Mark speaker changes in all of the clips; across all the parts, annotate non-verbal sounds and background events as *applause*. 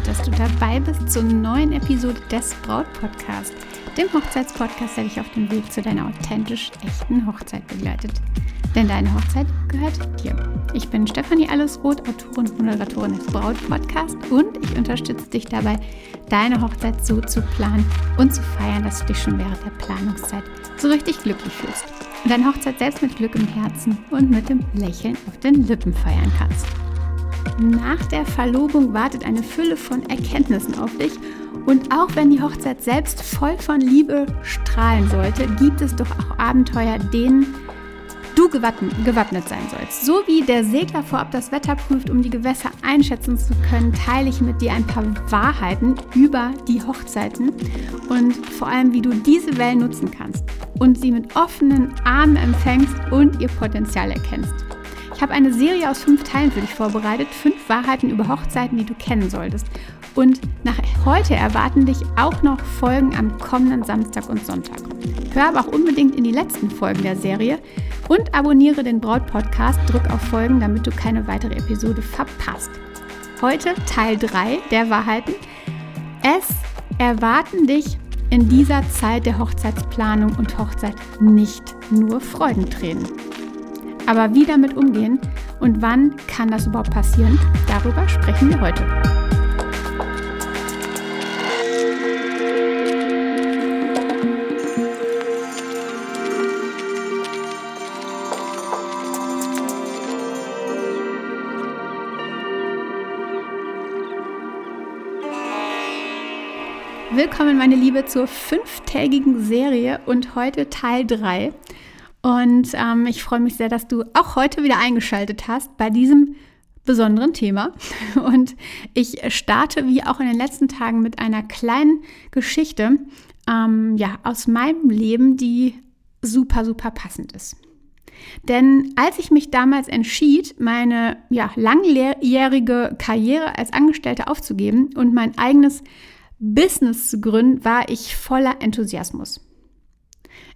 Speaker 1: mich, dass du dabei bist zur neuen Episode des Braut Podcast, dem Hochzeitspodcast, der dich auf dem Weg zu deiner authentisch echten Hochzeit begleitet. Denn deine Hochzeit gehört dir. Ich bin Stefanie Allesroth, Autorin und Moderatorin des Braut Podcast und ich unterstütze dich dabei, deine Hochzeit so zu planen und zu feiern, dass du dich schon während der Planungszeit so richtig glücklich fühlst und deine Hochzeit selbst mit Glück im Herzen und mit dem Lächeln auf den Lippen feiern kannst. Nach der Verlobung wartet eine Fülle von Erkenntnissen auf dich. Und auch wenn die Hochzeit selbst voll von Liebe strahlen sollte, gibt es doch auch Abenteuer, denen du gewappnet sein sollst. So wie der Segler vorab das Wetter prüft, um die Gewässer einschätzen zu können, teile ich mit dir ein paar Wahrheiten über die Hochzeiten und vor allem, wie du diese Wellen nutzen kannst und sie mit offenen Armen empfängst und ihr Potenzial erkennst. Ich habe eine Serie aus fünf Teilen für dich vorbereitet. Fünf Wahrheiten über Hochzeiten, die du kennen solltest. Und nach heute erwarten dich auch noch Folgen am kommenden Samstag und Sonntag. Hör aber auch unbedingt in die letzten Folgen der Serie und abonniere den Braut-Podcast. Drück auf Folgen, damit du keine weitere Episode verpasst. Heute Teil 3 der Wahrheiten. Es erwarten dich in dieser Zeit der Hochzeitsplanung und Hochzeit nicht nur Freudentränen. Aber wie damit umgehen und wann kann das überhaupt passieren, darüber sprechen wir heute. Willkommen, meine Liebe, zur fünftägigen Serie und heute Teil 3. Und ähm, ich freue mich sehr, dass du auch heute wieder eingeschaltet hast bei diesem besonderen Thema. *laughs* Und ich starte wie auch in den letzten Tagen mit einer kleinen Geschichte ähm, ja, aus meinem Leben, die super, super passend ist. Denn als ich mich damals entschied, meine ja, langjährige Karriere als Angestellte aufzugeben und mein eigenes Business zu gründen, war ich voller Enthusiasmus.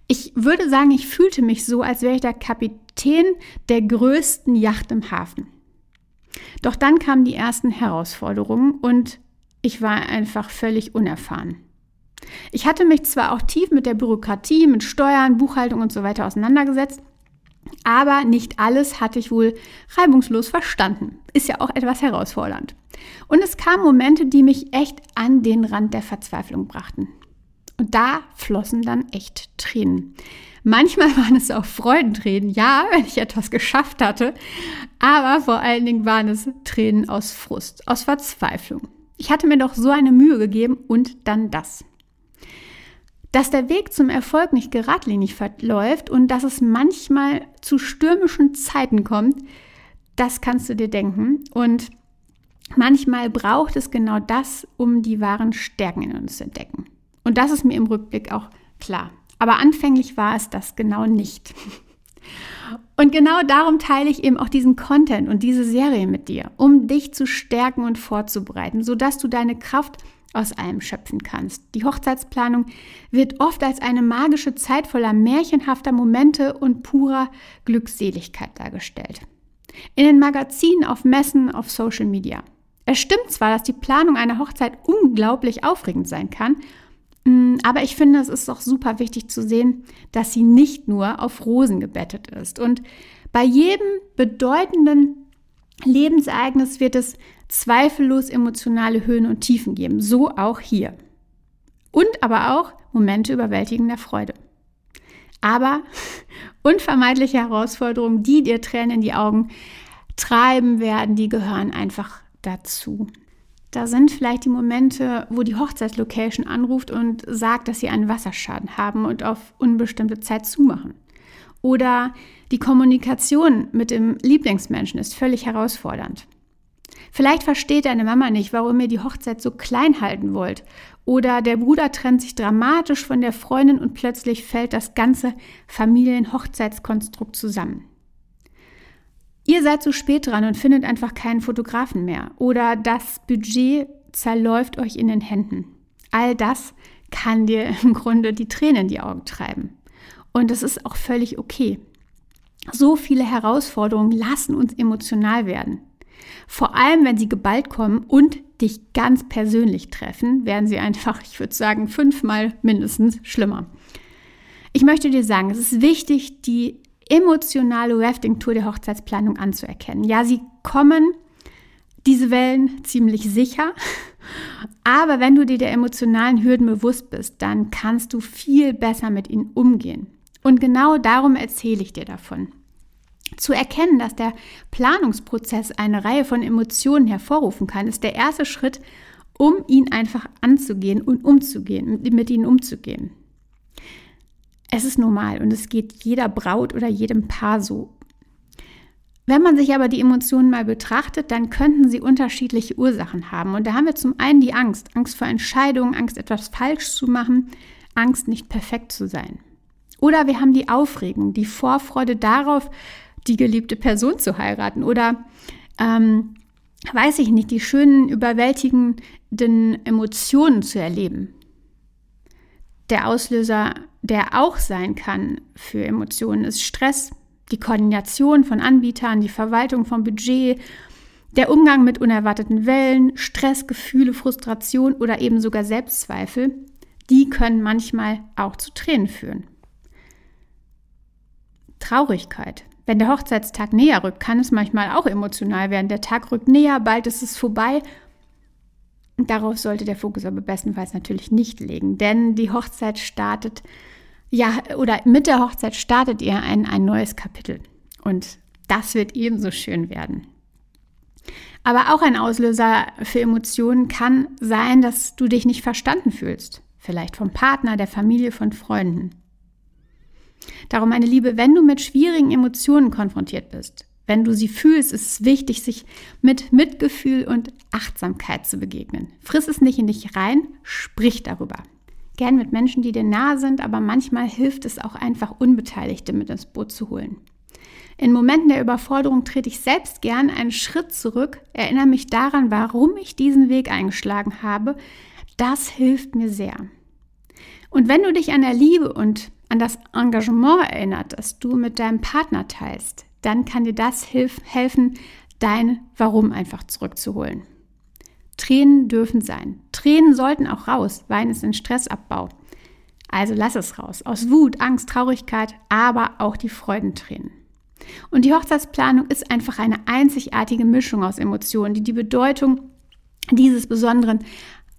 Speaker 1: Ich würde sagen, ich fühlte mich so, als wäre ich der Kapitän der größten Yacht im Hafen. Doch dann kamen die ersten Herausforderungen und ich war einfach völlig unerfahren. Ich hatte mich zwar auch tief mit der Bürokratie, mit Steuern, Buchhaltung und so weiter auseinandergesetzt, aber nicht alles hatte ich wohl reibungslos verstanden. Ist ja auch etwas herausfordernd. Und es kamen Momente, die mich echt an den Rand der Verzweiflung brachten. Und da flossen dann echt Tränen. Manchmal *laughs* waren es auch Freudentränen, ja, wenn ich etwas geschafft hatte, aber vor allen Dingen waren es Tränen aus Frust, aus Verzweiflung. Ich hatte mir doch so eine Mühe gegeben und dann das. Dass der Weg zum Erfolg nicht geradlinig verläuft und dass es manchmal zu stürmischen Zeiten kommt, das kannst du dir denken. Und manchmal braucht es genau das, um die wahren Stärken in uns zu entdecken. Und das ist mir im Rückblick auch klar. Aber anfänglich war es das genau nicht. Und genau darum teile ich eben auch diesen Content und diese Serie mit dir, um dich zu stärken und vorzubereiten, sodass du deine Kraft aus allem schöpfen kannst. Die Hochzeitsplanung wird oft als eine magische Zeit voller märchenhafter Momente und purer Glückseligkeit dargestellt. In den Magazinen, auf Messen, auf Social Media. Es stimmt zwar, dass die Planung einer Hochzeit unglaublich aufregend sein kann aber ich finde, es ist auch super wichtig zu sehen, dass sie nicht nur auf Rosen gebettet ist. Und bei jedem bedeutenden Lebensereignis wird es zweifellos emotionale Höhen und Tiefen geben. So auch hier. Und aber auch Momente überwältigender Freude. Aber *laughs* unvermeidliche Herausforderungen, die dir Tränen in die Augen treiben werden, die gehören einfach dazu. Da sind vielleicht die Momente, wo die Hochzeitslocation anruft und sagt, dass sie einen Wasserschaden haben und auf unbestimmte Zeit zumachen. Oder die Kommunikation mit dem Lieblingsmenschen ist völlig herausfordernd. Vielleicht versteht deine Mama nicht, warum ihr die Hochzeit so klein halten wollt. Oder der Bruder trennt sich dramatisch von der Freundin und plötzlich fällt das ganze Familienhochzeitskonstrukt zusammen. Ihr seid zu spät dran und findet einfach keinen Fotografen mehr. Oder das Budget zerläuft euch in den Händen. All das kann dir *laughs* im Grunde die Tränen in die Augen treiben. Und das ist auch völlig okay. So viele Herausforderungen lassen uns emotional werden. Vor allem, wenn sie geballt kommen und dich ganz persönlich treffen, werden sie einfach, ich würde sagen, fünfmal mindestens schlimmer. Ich möchte dir sagen, es ist wichtig, die emotionale Rafting-Tour der Hochzeitsplanung anzuerkennen. Ja, sie kommen diese Wellen ziemlich sicher, aber wenn du dir der emotionalen Hürden bewusst bist, dann kannst du viel besser mit ihnen umgehen. Und genau darum erzähle ich dir davon. Zu erkennen, dass der Planungsprozess eine Reihe von Emotionen hervorrufen kann, ist der erste Schritt, um ihn einfach anzugehen und umzugehen, mit ihnen umzugehen. Es ist normal und es geht jeder Braut oder jedem Paar so. Wenn man sich aber die Emotionen mal betrachtet, dann könnten sie unterschiedliche Ursachen haben. Und da haben wir zum einen die Angst, Angst vor Entscheidungen, Angst etwas falsch zu machen, Angst nicht perfekt zu sein. Oder wir haben die Aufregung, die Vorfreude darauf, die geliebte Person zu heiraten oder ähm, weiß ich nicht, die schönen, überwältigenden Emotionen zu erleben. Der Auslöser, der auch sein kann für Emotionen, ist Stress, die Koordination von Anbietern, die Verwaltung von Budget, der Umgang mit unerwarteten Wellen, Stressgefühle, Frustration oder eben sogar Selbstzweifel, die können manchmal auch zu Tränen führen. Traurigkeit, wenn der Hochzeitstag näher rückt, kann es manchmal auch emotional werden. Der Tag rückt näher, bald ist es vorbei. Darauf sollte der Fokus aber bestenfalls natürlich nicht legen, denn die Hochzeit startet, ja, oder mit der Hochzeit startet ihr ein, ein neues Kapitel. Und das wird ebenso schön werden. Aber auch ein Auslöser für Emotionen kann sein, dass du dich nicht verstanden fühlst. Vielleicht vom Partner, der Familie, von Freunden. Darum, meine Liebe, wenn du mit schwierigen Emotionen konfrontiert bist, wenn du sie fühlst, ist es wichtig, sich mit Mitgefühl und Achtsamkeit zu begegnen. Friss es nicht in dich rein, sprich darüber. Gern mit Menschen, die dir nahe sind, aber manchmal hilft es auch einfach, Unbeteiligte mit ins Boot zu holen. In Momenten der Überforderung trete ich selbst gern einen Schritt zurück, erinnere mich daran, warum ich diesen Weg eingeschlagen habe. Das hilft mir sehr. Und wenn du dich an der Liebe und an das Engagement erinnert, das du mit deinem Partner teilst, dann kann dir das hilf helfen, dein Warum einfach zurückzuholen. Tränen dürfen sein. Tränen sollten auch raus. Wein ist ein Stressabbau. Also lass es raus. Aus Wut, Angst, Traurigkeit, aber auch die Freudentränen. Und die Hochzeitsplanung ist einfach eine einzigartige Mischung aus Emotionen, die die Bedeutung dieses besonderen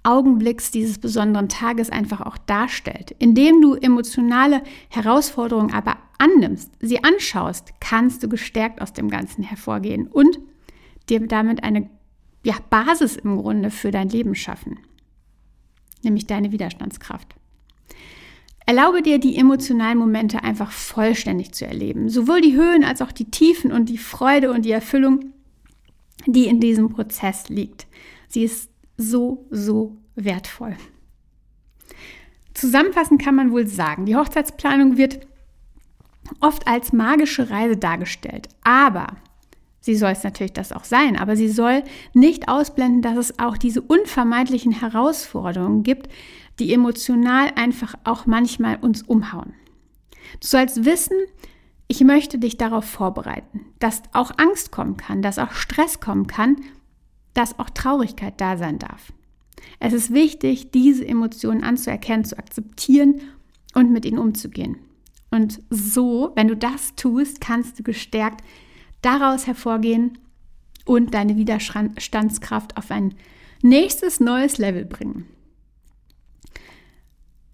Speaker 1: Augenblicks dieses besonderen Tages einfach auch darstellt. Indem du emotionale Herausforderungen aber annimmst, sie anschaust, kannst du gestärkt aus dem Ganzen hervorgehen und dir damit eine ja, Basis im Grunde für dein Leben schaffen, nämlich deine Widerstandskraft. Erlaube dir, die emotionalen Momente einfach vollständig zu erleben, sowohl die Höhen als auch die Tiefen und die Freude und die Erfüllung, die in diesem Prozess liegt. Sie ist so, so wertvoll. Zusammenfassend kann man wohl sagen, die Hochzeitsplanung wird oft als magische Reise dargestellt, aber sie soll es natürlich das auch sein, aber sie soll nicht ausblenden, dass es auch diese unvermeidlichen Herausforderungen gibt, die emotional einfach auch manchmal uns umhauen. Du sollst wissen, ich möchte dich darauf vorbereiten, dass auch Angst kommen kann, dass auch Stress kommen kann dass auch Traurigkeit da sein darf. Es ist wichtig, diese Emotionen anzuerkennen, zu akzeptieren und mit ihnen umzugehen. Und so, wenn du das tust, kannst du gestärkt daraus hervorgehen und deine Widerstandskraft auf ein nächstes neues Level bringen.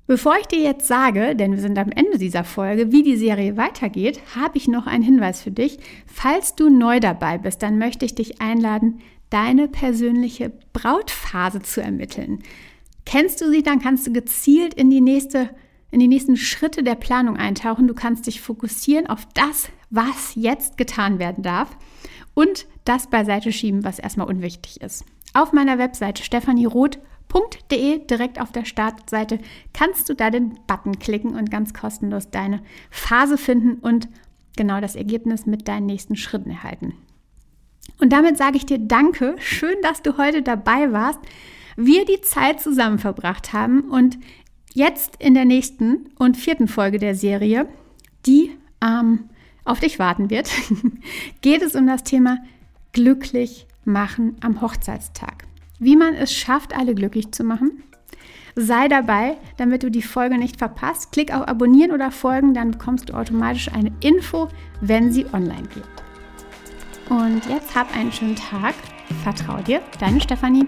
Speaker 1: Bevor ich dir jetzt sage, denn wir sind am Ende dieser Folge, wie die Serie weitergeht, habe ich noch einen Hinweis für dich. Falls du neu dabei bist, dann möchte ich dich einladen, deine persönliche Brautphase zu ermitteln. Kennst du sie, dann kannst du gezielt in die nächste in die nächsten Schritte der Planung eintauchen. Du kannst dich fokussieren auf das, was jetzt getan werden darf und das beiseite schieben, was erstmal unwichtig ist. Auf meiner Webseite stephanieroth.de direkt auf der Startseite kannst du da den Button klicken und ganz kostenlos deine Phase finden und genau das Ergebnis mit deinen nächsten Schritten erhalten. Und damit sage ich dir Danke. Schön, dass du heute dabei warst. Wir die Zeit zusammen verbracht haben und jetzt in der nächsten und vierten Folge der Serie, die ähm, auf dich warten wird, *laughs* geht es um das Thema glücklich machen am Hochzeitstag. Wie man es schafft, alle glücklich zu machen. Sei dabei, damit du die Folge nicht verpasst. Klick auf Abonnieren oder Folgen, dann bekommst du automatisch eine Info, wenn sie online geht. Und jetzt hab einen schönen Tag. Vertrau dir, deine Stefanie.